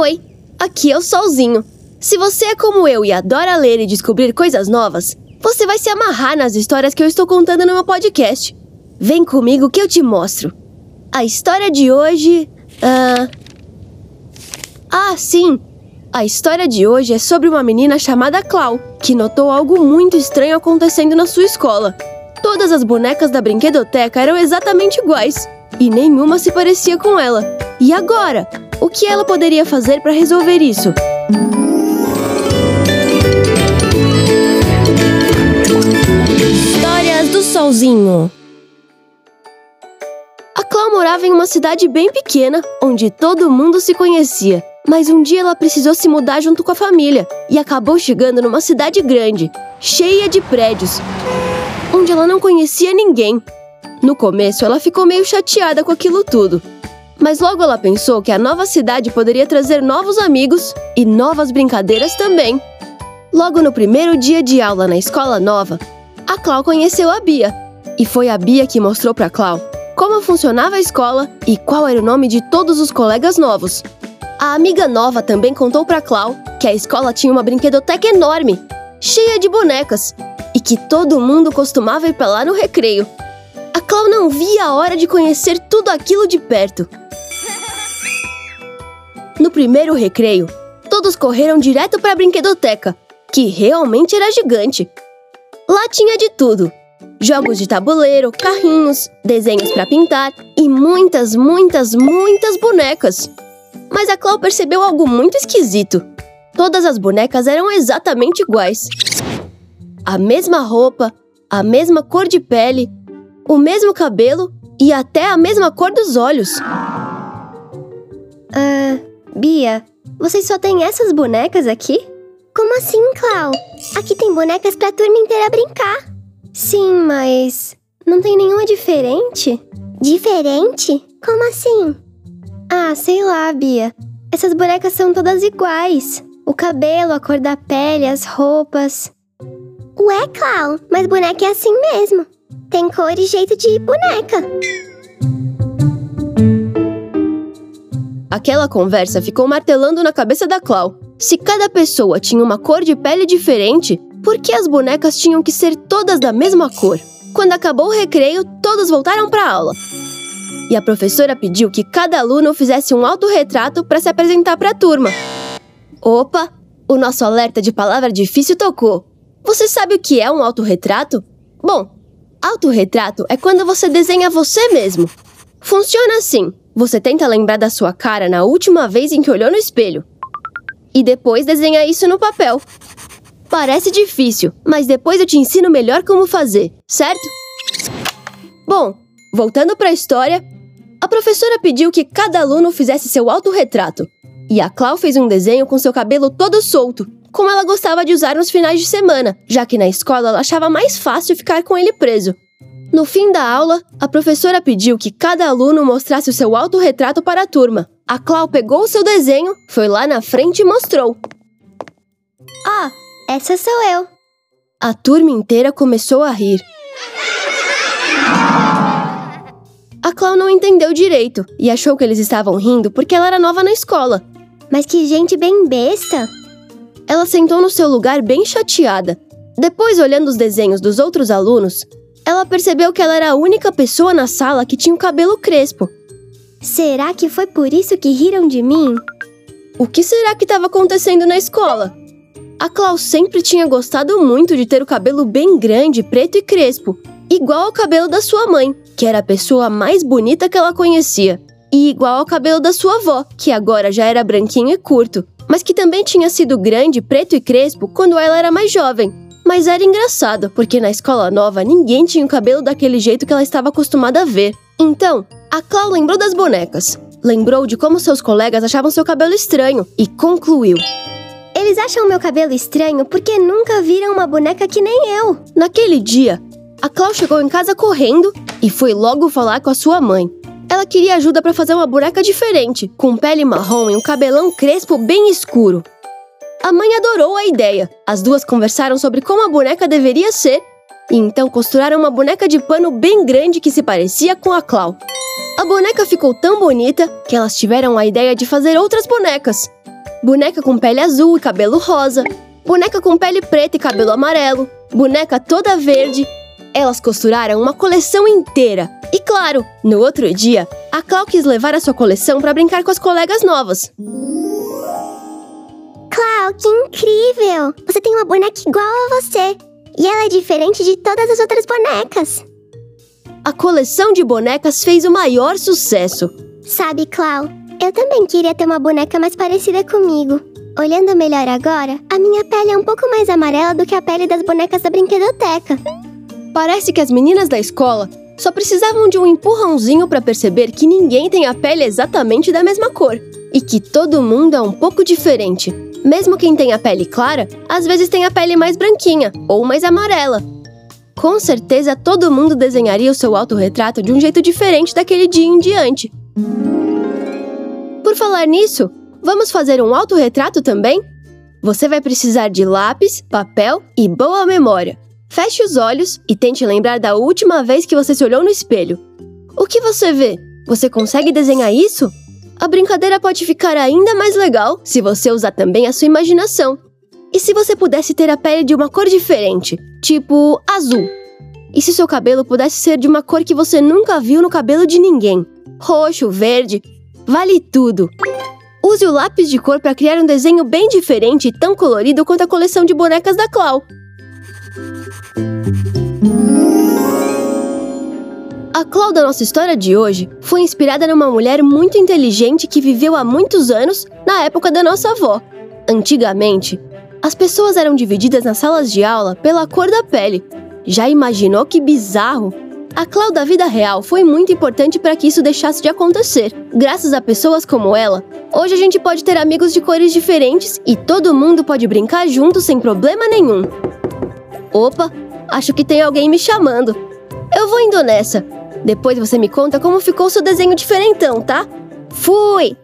Oi, aqui é o Solzinho. Se você é como eu e adora ler e descobrir coisas novas, você vai se amarrar nas histórias que eu estou contando no meu podcast. Vem comigo que eu te mostro. A história de hoje. Ah, ah sim! A história de hoje é sobre uma menina chamada Clau, que notou algo muito estranho acontecendo na sua escola. Todas as bonecas da brinquedoteca eram exatamente iguais e nenhuma se parecia com ela. E agora? O que ela poderia fazer para resolver isso? Histórias do Solzinho A Clau morava em uma cidade bem pequena, onde todo mundo se conhecia. Mas um dia ela precisou se mudar junto com a família e acabou chegando numa cidade grande, cheia de prédios, onde ela não conhecia ninguém. No começo, ela ficou meio chateada com aquilo tudo. Mas logo ela pensou que a nova cidade poderia trazer novos amigos e novas brincadeiras também. Logo no primeiro dia de aula na escola nova, a Clau conheceu a Bia. E foi a Bia que mostrou para Clau como funcionava a escola e qual era o nome de todos os colegas novos. A amiga nova também contou para Clau que a escola tinha uma brinquedoteca enorme, cheia de bonecas, e que todo mundo costumava ir para lá no recreio. A Clau não via a hora de conhecer tudo aquilo de perto. No primeiro recreio, todos correram direto para a brinquedoteca, que realmente era gigante. Lá tinha de tudo: jogos de tabuleiro, carrinhos, desenhos para pintar e muitas, muitas, muitas bonecas. Mas a Clau percebeu algo muito esquisito. Todas as bonecas eram exatamente iguais. A mesma roupa, a mesma cor de pele, o mesmo cabelo e até a mesma cor dos olhos. Ah, Bia, vocês só têm essas bonecas aqui? Como assim, Clau? Aqui tem bonecas pra turma inteira brincar. Sim, mas não tem nenhuma diferente? Diferente? Como assim? Ah, sei lá, Bia. Essas bonecas são todas iguais. O cabelo, a cor da pele, as roupas. Ué, Clau, mas boneca é assim mesmo. Tem cor e jeito de boneca. Aquela conversa ficou martelando na cabeça da Clau. Se cada pessoa tinha uma cor de pele diferente, por que as bonecas tinham que ser todas da mesma cor? Quando acabou o recreio, todos voltaram para a aula. E a professora pediu que cada aluno fizesse um autorretrato para se apresentar para a turma. Opa! O nosso alerta de palavra difícil tocou. Você sabe o que é um autorretrato? Bom, autorretrato é quando você desenha você mesmo. Funciona assim: você tenta lembrar da sua cara na última vez em que olhou no espelho. E depois desenha isso no papel. Parece difícil, mas depois eu te ensino melhor como fazer, certo? Bom, voltando para a história, a professora pediu que cada aluno fizesse seu autorretrato. E a Clau fez um desenho com seu cabelo todo solto, como ela gostava de usar nos finais de semana, já que na escola ela achava mais fácil ficar com ele preso. No fim da aula, a professora pediu que cada aluno mostrasse o seu autorretrato para a turma. A Clau pegou o seu desenho, foi lá na frente e mostrou. Oh, essa sou eu. A turma inteira começou a rir. A Clau não entendeu direito e achou que eles estavam rindo porque ela era nova na escola. Mas que gente bem besta! Ela sentou no seu lugar bem chateada. Depois, olhando os desenhos dos outros alunos, ela percebeu que ela era a única pessoa na sala que tinha o cabelo crespo. Será que foi por isso que riram de mim? O que será que estava acontecendo na escola? A Klaus sempre tinha gostado muito de ter o cabelo bem grande, preto e crespo, igual ao cabelo da sua mãe, que era a pessoa mais bonita que ela conhecia, e igual ao cabelo da sua avó, que agora já era branquinho e curto, mas que também tinha sido grande, preto e crespo quando ela era mais jovem. Mas era engraçado, porque na escola nova ninguém tinha o cabelo daquele jeito que ela estava acostumada a ver. Então, a Clau lembrou das bonecas. Lembrou de como seus colegas achavam seu cabelo estranho e concluiu: Eles acham meu cabelo estranho porque nunca viram uma boneca que nem eu. Naquele dia, a Clau chegou em casa correndo e foi logo falar com a sua mãe. Ela queria ajuda para fazer uma boneca diferente, com pele marrom e um cabelão crespo bem escuro. A mãe adorou a ideia. As duas conversaram sobre como a boneca deveria ser e então costuraram uma boneca de pano bem grande que se parecia com a Clau. A boneca ficou tão bonita que elas tiveram a ideia de fazer outras bonecas. boneca com pele azul e cabelo rosa, boneca com pele preta e cabelo amarelo, boneca toda verde. Elas costuraram uma coleção inteira. E claro, no outro dia, a Clau quis levar a sua coleção para brincar com as colegas novas. Clau, que incrível! Você tem uma boneca igual a você. E ela é diferente de todas as outras bonecas. A coleção de bonecas fez o maior sucesso. Sabe, Clau, eu também queria ter uma boneca mais parecida comigo. Olhando melhor agora, a minha pele é um pouco mais amarela do que a pele das bonecas da brinquedoteca. Parece que as meninas da escola só precisavam de um empurrãozinho para perceber que ninguém tem a pele exatamente da mesma cor e que todo mundo é um pouco diferente. Mesmo quem tem a pele clara, às vezes tem a pele mais branquinha ou mais amarela. Com certeza todo mundo desenharia o seu autorretrato de um jeito diferente daquele dia em diante. Por falar nisso, vamos fazer um autorretrato também? Você vai precisar de lápis, papel e boa memória. Feche os olhos e tente lembrar da última vez que você se olhou no espelho. O que você vê? Você consegue desenhar isso? A brincadeira pode ficar ainda mais legal se você usar também a sua imaginação. E se você pudesse ter a pele de uma cor diferente, tipo azul? E se seu cabelo pudesse ser de uma cor que você nunca viu no cabelo de ninguém? Roxo, verde, vale tudo. Use o lápis de cor para criar um desenho bem diferente e tão colorido quanto a coleção de bonecas da Clau. A Clau da nossa história de hoje foi inspirada numa mulher muito inteligente que viveu há muitos anos na época da nossa avó. Antigamente, as pessoas eram divididas nas salas de aula pela cor da pele. Já imaginou que bizarro? A Clau da vida real foi muito importante para que isso deixasse de acontecer. Graças a pessoas como ela, hoje a gente pode ter amigos de cores diferentes e todo mundo pode brincar junto sem problema nenhum. Opa, acho que tem alguém me chamando. Eu vou indo nessa. Depois você me conta como ficou seu desenho diferentão, tá? Fui!